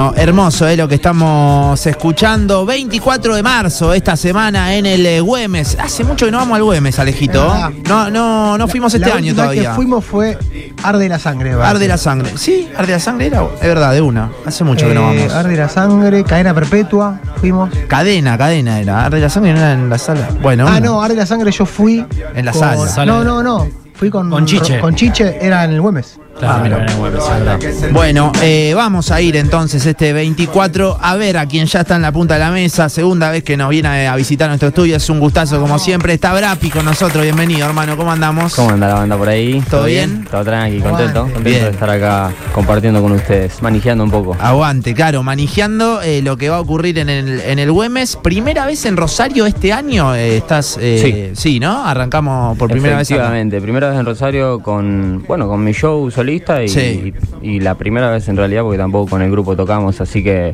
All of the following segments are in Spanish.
No, hermoso es lo que estamos escuchando. 24 de marzo, esta semana en el eh, Güemes. Hace mucho que no vamos al Güemes, Alejito. No, no, no fuimos este la año todavía. que fuimos fue Arde la Sangre. ¿verdad? Arde la sangre. Sí, arde la sangre era. Es verdad, de una. Hace mucho que no Eh, vamos. Arde la Sangre, Cadena Perpetua, fuimos. Cadena, cadena era. Arde la sangre no era en la sala. Bueno, Ah, una. no, Arde la Sangre yo fui. En la con- sala. No, no, no. Fui con, Con Chiche. Con Chiche, era en el Güemes. Claro, Ah, mira. Bueno, eh, vamos a ir entonces este 24 a ver a quien ya está en la punta de la mesa. Segunda vez que nos viene a visitar nuestro estudio. Es un gustazo como siempre. Está Brapi con nosotros. Bienvenido, hermano. ¿Cómo andamos? ¿Cómo anda la banda por ahí? ¿Todo bien? Todo tranqui, contento, Aguante. contento Bien. de estar acá compartiendo con ustedes, manejando un poco. Aguante, claro, manejando eh, lo que va a ocurrir en el, en el Güemes. Primera vez en Rosario este año. eh, estás. eh, sí. ¿no? Arrancamos por primera vez. Efectivamente, primera vez en Rosario con, bueno, con mi show solista y, Sí. y la primera vez en realidad porque tampoco con el grupo tocamos, así que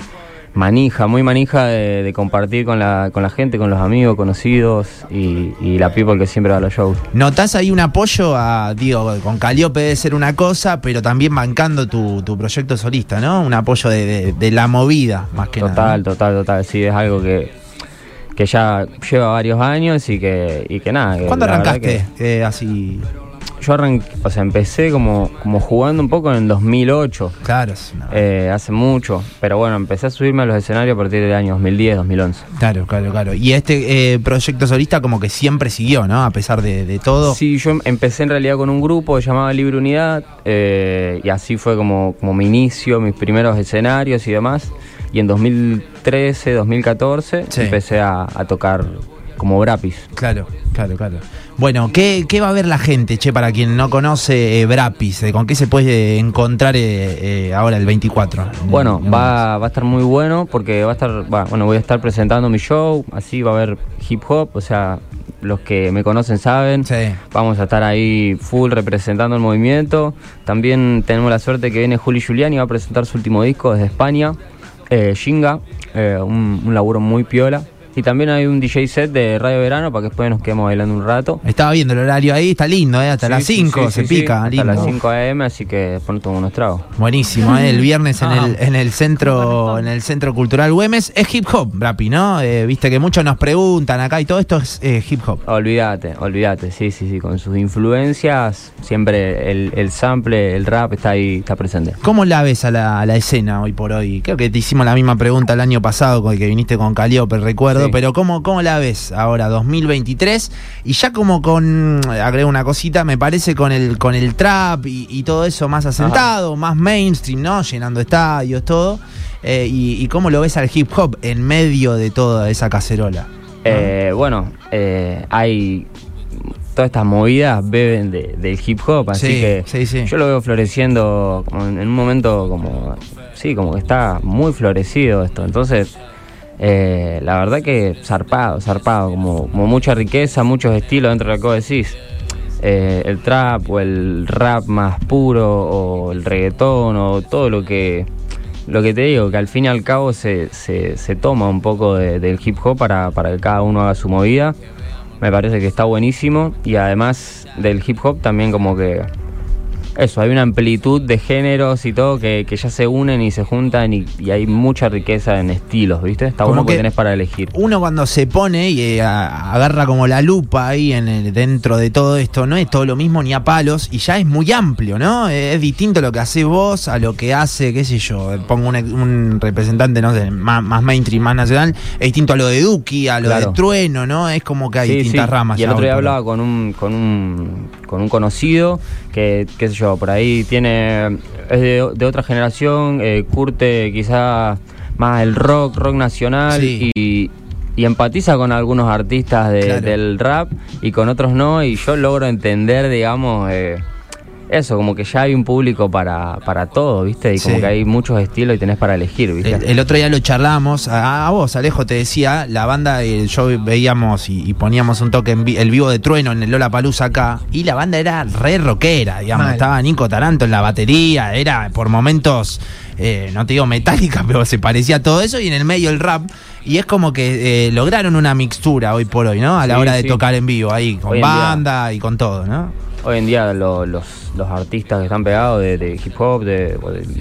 manija, muy manija de, de compartir con la, con la gente, con los amigos, conocidos y, y la people que siempre va a los shows. ¿Notás ahí un apoyo a, digo, con Caliope debe ser una cosa, pero también bancando tu, tu proyecto solista, ¿no? Un apoyo de, de- de la movida, más que Total, nada. ¿no? total, total, sí, es algo que, que ya lleva varios años y que, y que nada. ¿Cuándo arrancaste eh, así? Yo arranqué, o sea, empecé como, como jugando un poco en el 2008, Claro, eh, hace mucho, pero bueno, empecé a subirme a los escenarios a partir del año 2010, 2011. claro, claro, claro. Y este eh, proyecto solista como que siempre siguió, ¿no? A pesar de, de todo. Sí, yo em- empecé en realidad con un grupo llamado Libre Unidad eh, y así fue como, como mi inicio, mis primeros escenarios y demás. Y en 2013, 2014 Sí. empecé a, a tocar como Brapis. Claro, claro, claro. Bueno, ¿qué, qué va a ver la gente, che, para quien no conoce eh, Brapis? Eh, ¿Con qué se puede encontrar eh, eh, ahora el 24? Bueno, va, va a estar muy bueno porque va a estar, va, bueno, voy a estar presentando mi show, así va a haber hip hop, o sea, los que me conocen saben. Sí. Vamos a estar ahí full representando el movimiento. También tenemos la suerte que viene Juli Giuliani, va a presentar su último disco desde España, Shinga, un, un laburo muy piola. Y también hay un DJ set de Radio Verano para que después nos quedemos bailando un rato. Estaba viendo el horario ahí, está lindo, ¿eh? Hasta Sí, las sí, 5 sí, se sí, sí, pica, Hasta lindo. las 5 am, así que después nos tomamos unos tragos. Buenísimo, ¿eh? el viernes en Ah. el, en el centro en el centro cultural Güemes es hip hop, Brapi, ¿no? Eh, Viste que muchos nos preguntan acá y todo esto es eh, hip hop. Olvídate, olvídate, sí, sí, sí, con sus influencias, siempre el, el sample, el rap está ahí, está presente. ¿Cómo la ves a la, a la escena hoy por hoy? Creo que te hicimos la misma pregunta el año pasado con el que viniste con Caliope, recuerdo, Sí. pero ¿cómo, ¿cómo la ves ahora, 2023? Y ya como con, agrego una cosita, me parece con el, con el trap y, y todo eso más asentado, más mainstream, ¿no? Llenando estadios, todo. Eh, y, y cómo lo ves al hip hop en medio de toda esa cacerola? Eh, bueno, eh, hay todas estas movidas beben de- del hip hop, así Sí, que sí, sí. yo lo veo floreciendo como en en un momento como, sí, como que está muy florecido esto. Entonces, eh, la verdad que zarpado, zarpado, como, como mucha riqueza, muchos estilos dentro de lo que vos decís. Eh, el trap o el rap más puro o el reggaetón o todo lo que lo que te digo, que al fin y al cabo se, se, se toma un poco de- del hip hop para, para que cada uno haga su movida. Me parece que está buenísimo y además del hip hop también como que eso, hay una amplitud de géneros y todo que, que ya se unen y se juntan y, y hay mucha riqueza en estilos, ¿viste? Está Como bueno que que- tenés para elegir. Uno cuando se pone y eh, agarra como la lupa ahí en el- dentro de todo esto, no es todo lo mismo ni a palos y ya es muy amplio, ¿no? Eh, Es distinto lo que haces vos a lo que hace, qué sé yo, eh, pongo un, un representante, no sé, más, más mainstream, más nacional, es distinto a lo de Duki, a lo Claro. de Trueno, ¿no? Es como que hay Sí, distintas sí. ramas. Y el otro día hablaba con un, con un con un conocido que, qué sé yo, por ahí tiene es de, de otra generación, eh, curte quizá más el rock, rock nacional Sí. y, y empatiza con algunos artistas de- Claro. del rap y con otros no y yo logro entender, digamos, eh, eso, como que ya hay un público para, para todo, ¿viste? Y como Sí. que hay muchos estilos y tenés para elegir, ¿viste? El, el otro día lo charlamos, a, a vos, Alejo, te decía, la banda, eh, yo veíamos y, y poníamos un toque en vi- el vivo de Trueno en el Lola Palusa acá, y la banda era re rockera, digamos, Mal. estaba Nico Taranto en la batería, era por momentos, eh, no te digo metálica, pero se parecía a todo eso, y en el medio el rap, y es como que eh, lograron una mixtura hoy por hoy, ¿no? A la Sí, hora de sí. tocar en vivo, ahí, con banda y con todo, ¿no? Hoy en día lo- los, los artistas que están pegados de, de hip hop, de,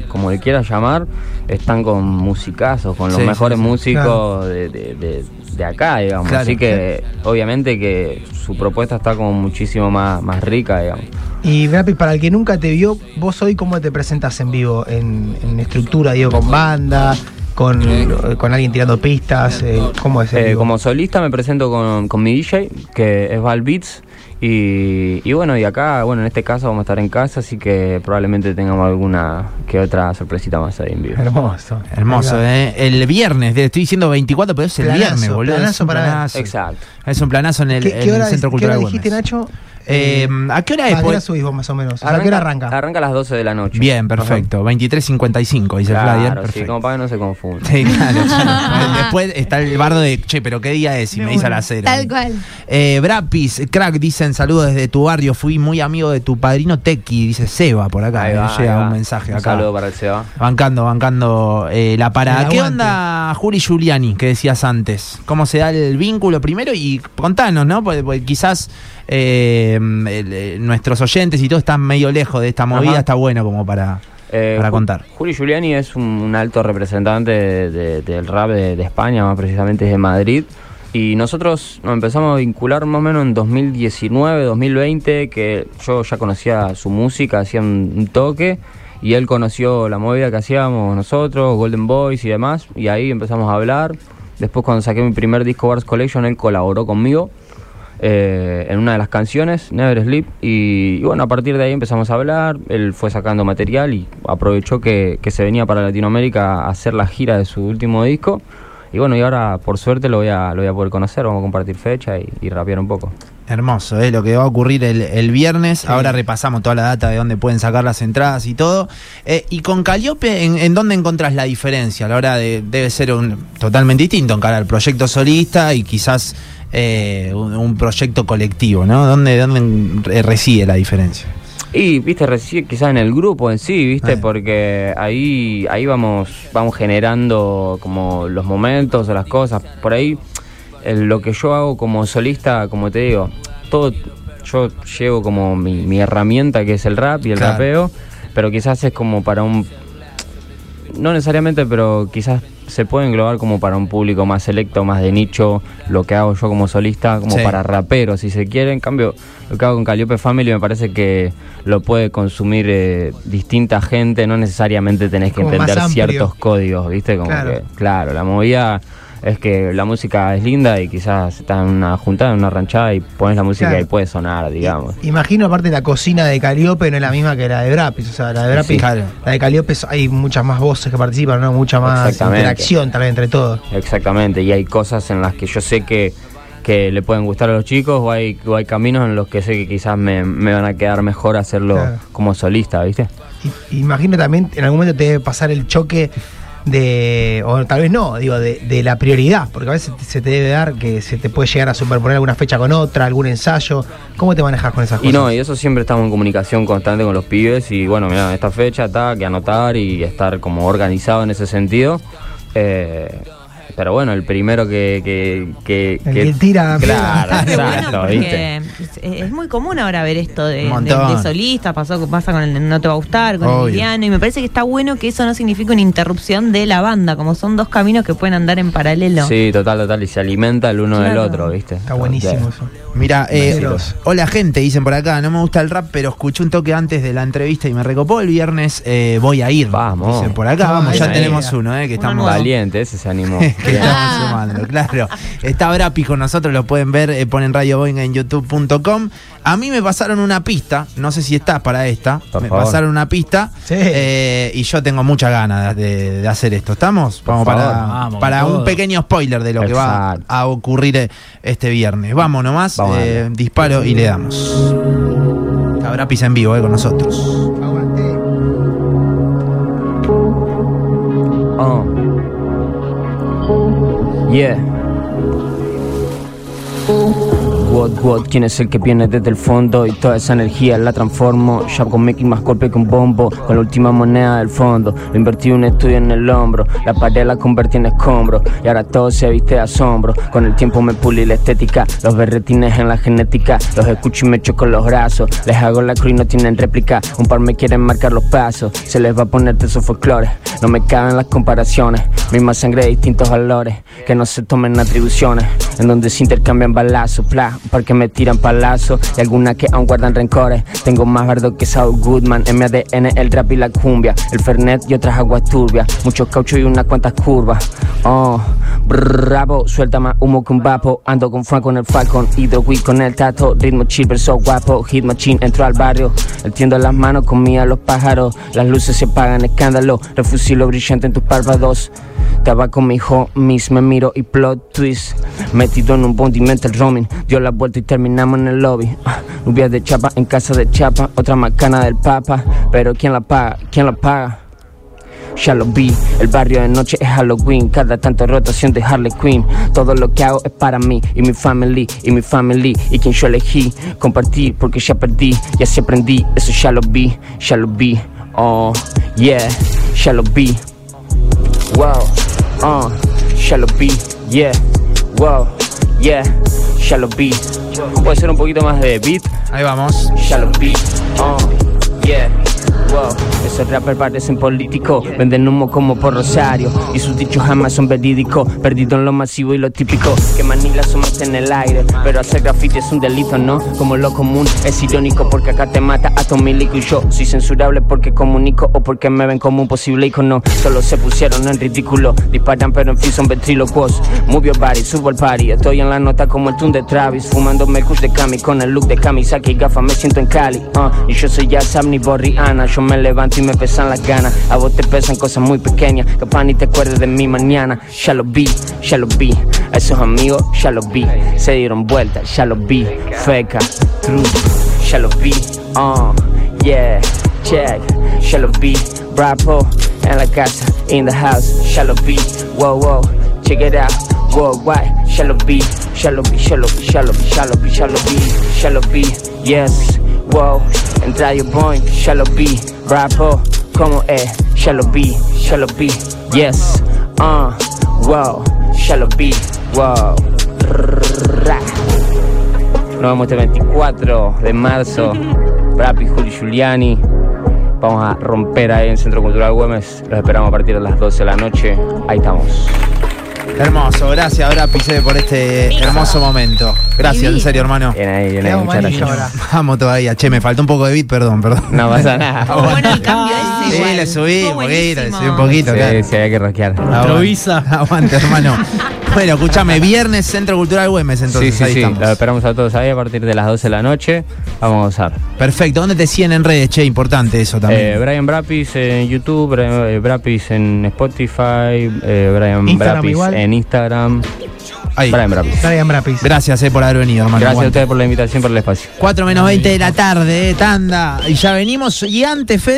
como le quieras llamar, están con musicazos, con los Sí, mejores sí, sí. músicos de, de- de- acá, digamos. Claro. Así que obviamente que su propuesta está como muchísimo más, más rica, digamos. Y Brapi, para el que nunca te vio, vos hoy cómo te presentas en vivo, en, en estructura, digo, con banda, con, con alguien tirando pistas, eh, ¿cómo es? el Eh, como solista me presento con, con mi DJ, que es Val Beats. Y, y bueno, y acá, bueno, en este caso vamos a estar en casa, así que probablemente tengamos alguna que otra sorpresita más ahí en vivo. Hermoso. Hermoso. ¿eh? El viernes, estoy diciendo 24, pero es el Planazo, viernes, boludo. planazo es un para planazo. Exacto. Es un planazo en el, ¿Qué, en qué el hora, Centro ¿qué hora Cultural dijiste. Nacho? Eh, ¿A qué hora es? ¿A qué hora subís vos más o menos? ¿A qué hora arranca? Arranca a las 12 de la noche. Bien, perfecto. 23.55, dice flyer. Claro, sí, Perfecto. como para que no se confunda. Sí, claro, claro. Después está el bardo de, che, pero qué día es, y me dice a las cero. Tal cual. Eh, Brapis, crack, dicen saludos desde tu barrio. Fui muy amigo de tu padrino Tequi, dice Seba por acá. Ahí va, ahí llega va. un mensaje Un acá. saludo para el Seba. Bancando, bancando eh, la parada. ¿Qué onda Juli Giuliani que decías antes? ¿Cómo se da el vínculo primero? Y contanos, ¿no? Porque, porque quizás eh, el- eh, nuestros oyentes y todo están medio lejos de esta movida. Ajá. Está bueno como para, Eh, para contar. Juli Giuliani es un, un alto representante de- de- del rap de, de España, más precisamente de Madrid. Y nosotros nos empezamos a vincular más o menos en 2019, 2020, que yo ya conocía su música, hacía un, un toque, y él conoció la movida que hacíamos nosotros, Golden Boys y demás, y ahí empezamos a hablar. Después cuando saqué mi primer disco Bars Collection, él colaboró conmigo eh, en una de las canciones, Never Sleep, y, bueno, a partir de ahí empezamos a hablar, él fue sacando material y aprovechó que, que se venía para Latinoamérica a hacer la gira de su último disco, y bueno, y ahora por suerte lo voy a, lo voy a poder conocer, vamos a compartir fecha y rapear un poco. Hermoso, ¿eh? lo que va a ocurrir el, el viernes. Ahora repasamos toda la data de dónde pueden sacar las entradas y todo. Eh, y con Caliope, ¿en, en dónde encontrás la diferencia? A la hora de. Debe ser un totalmente distinto encarar el proyecto solista y quizás eh, un, un proyecto colectivo, ¿no? ¿Dónde, dónde reside la diferencia? Y, viste, recién quizás en el grupo en sí, viste, Eh. porque ahí, ahí vamos, vamos generando como los momentos o las cosas. Por ahí, el- lo que yo hago como solista, como te digo, todo, yo llevo como mi, mi herramienta que es el rap y el Claro. rapeo, pero quizás es como para un no necesariamente, pero quizás se puede englobar como para un público más selecto, más de nicho, lo que hago yo como solista, como Sí. para raperos, si se quiere. En cambio, lo que hago con Calliope Family me parece que lo puede consumir eh, distinta gente, no necesariamente tenés que Como entender ciertos códigos, ¿viste? Como Claro. que, claro, la movida es que la música es linda y quizás está en una juntada, en una ranchada y pones la música Claro. y puede sonar, digamos. Imagino, aparte, la cocina de Caliope no es la misma que la de Brapis. O sea, la de Brapis, Sí, claro. la de Caliope hay muchas más voces que participan, ¿no? Mucha más interacción también entre todos. Exactamente, y hay cosas en las que yo sé que, que le pueden gustar a los chicos o hay, o hay caminos en los que sé que quizás me, me van a quedar mejor hacerlo Claro. como solista, ¿viste? Y- imagino también, en algún momento te debe pasar el choque de, o tal vez no, digo, de, de la prioridad, porque a veces se te debe dar que se te puede llegar a superponer alguna fecha con otra, algún ensayo. ¿Cómo te manejas con esas Y cosas? no, y eso siempre estamos en comunicación constante con los pibes y bueno, mira, esta fecha está, que anotar y estar como organizado en ese sentido. Eh, pero bueno, el primero que... que, que, El que tira- Claro, bueno exacto, porque ¿viste? es, muy común ahora ver esto de, de, de solista, pasó, pasa con el No Te Va a Gustar, con Obvio. Emiliano, y me parece que está bueno que eso no signifique una interrupción de la banda, como son dos caminos que pueden andar en paralelo. Sí, total, total, y se alimenta el uno del otro, ¿viste? Está buenísimo eso. Mira, eh, hola gente, dicen por acá, no me gusta el rap, pero escuché un toque antes de la entrevista y me recopó el viernes, eh, voy a ir. Vamos. Dicen por acá, Ah, vamos, ya tenemos idea. uno, eh, que Uno estamos... Valiente, ese se animó. que estamos sumando, claro. Está Brapi con nosotros, lo pueden ver, eh, ponen Radio Boeing en youtube.com. A mí me pasaron una pista, no sé si estás para esta, Por me favor. pasaron una pista Sí. eh, y yo tengo muchas ganas de, de hacer esto. ¿Estamos? Por Vamos favor. para, Vamos, para con un todo. pequeño spoiler de lo que va Exacto. a ocurrir eh, este viernes. Vamos nomás, Vamos a eh, darle. disparo y le damos. Está Brapis en vivo eh, con nosotros. Yeah. What, what, quién es el que viene desde el fondo y toda esa energía la transformo. Ya con making más golpe que un bombo, con la última moneda del fondo. Lo invertí un estudio en el hombro, la pared la convertí en escombro y ahora todo se viste de asombro. Con el tiempo me pulí la estética, los berretines en la genética, los escucho y me choco los brazos. Les hago la cruz y no tienen réplica, un par me quieren marcar los pasos, se les va a poner de su folclore. No me caben las comparaciones, misma sangre, distintos valores, que no se tomen atribuciones, en donde se intercambian balazos, pla, un par que me tiran palazos y algunas que aún guardan rencores. Tengo más bardo que Saul Goodman, en mi ADN el rap y la cumbia, el Fernet y otras aguas turbias, muchos cauchos y unas cuantas curvas. Oh, bravo, suelta más humo que un vapo, ando con Franco en el Falcon, Hydro con el tato, ritmo chill, verso guapo, hit machine, entro al barrio, entiendo las manos, comía los pájaros, las luces se apagan, escándalo, refusilo brillante en tus párpados. Estaba con mi homies, me miro y plot twist. Metido en un bondi, mente el roaming. Dio la vuelta y terminamos en el lobby. Ah, Nubia de chapa en casa de chapa, otra macana del papa. Pero ¿quién la paga? ¿Quién la paga? Ya lo vi, el barrio de noche es Halloween, cada tanto rotación de Harley Quinn. Todo lo que hago es para mí y mi family, y mi family, y quien yo elegí. Compartir porque ya perdí, y así aprendí, eso ya lo vi, ya lo vi. Oh, yeah, ya lo vi. Wow, uh, lo vi, yeah, wow, yeah, lo vi. Puede ser un poquito más de beat, Ahí vamos. lo vi, uh, yeah. Wow. Esos rappers parecen políticos, venden humo como por Rosario y sus dichos jamás son verídicos, perdido en lo masivo y lo típico, que Manila somos en el aire, pero hacer graffiti es un delito, ¿no? Como lo común es irónico porque acá te mata a Tomilico y yo soy censurable porque comunico o porque me ven como un posible icono, solo se pusieron en ridículo, disparan pero en fin son ventrílocos, move your body, subo al party, estoy en la nota como el tune de Travis, fumando Mercus de Cami con el look de Kamisaki y gafas me siento en Cali, uh, y yo soy ya Samni Borriana, yo me levanto y me pesan las ganas. A vos te pesan cosas muy pequeñas, capaz ni te acuerdes de mí mañana. Ya lo vi, ya lo vi. A esos amigos ya lo vi. Se dieron vuelta, ya lo vi. Feca, true, ya lo vi. Uh, yeah, check, ya lo vi. Bravo, en la casa, in the house, ya lo vi. Wow, wow, check it out. Worldwide, ya lo vi, ya lo vi, ya lo vi, ya lo vi, ya lo vi, yes, wow, entra your point, lo vi, rapo, como es, vi, ya lo vi, yes, uh, wow, lo vi, wow. Nos vemos este 24 de marzo, Brapi, Juli Giuliani. Vamos a romper ahí en el Centro Cultural Güemes. Los esperamos a partir de las 12 de la noche. Ahí estamos. Hermoso, gracias, ahora pisé por este hermoso momento. Gracias, en serio, hermano. Bien ahí, bien ahí, muchas gracias. ahora. Vamos todavía. Che, me faltó un poco de beat, perdón, perdón. No pasa nada. Bueno el cambio ese Sí, igual. le subí un poquito, le subí un poquito, claro. Sí, sí, hay que rockear. Aguante, Aguante, hermano. Bueno, escúchame, viernes Centro Cultural Güemes, entonces sí, sí, ahí sí. estamos. Los esperamos a todos ahí a partir de las 12 de la noche. Vamos a gozar. Perfecto, ¿dónde te siguen en redes? Che, importante eso también. Eh, Brian Brapis en YouTube, Brian eh, Brapis en Spotify, eh, Brian Instagram Brapis igual. en Instagram. Ahí. Brian Brapis. Brian Brapis. Gracias eh, por haber venido, hermano. Gracias a ustedes por la invitación, por el espacio. 4 menos 20 de la tarde, tanda. Y ya venimos. Y antes, Fede.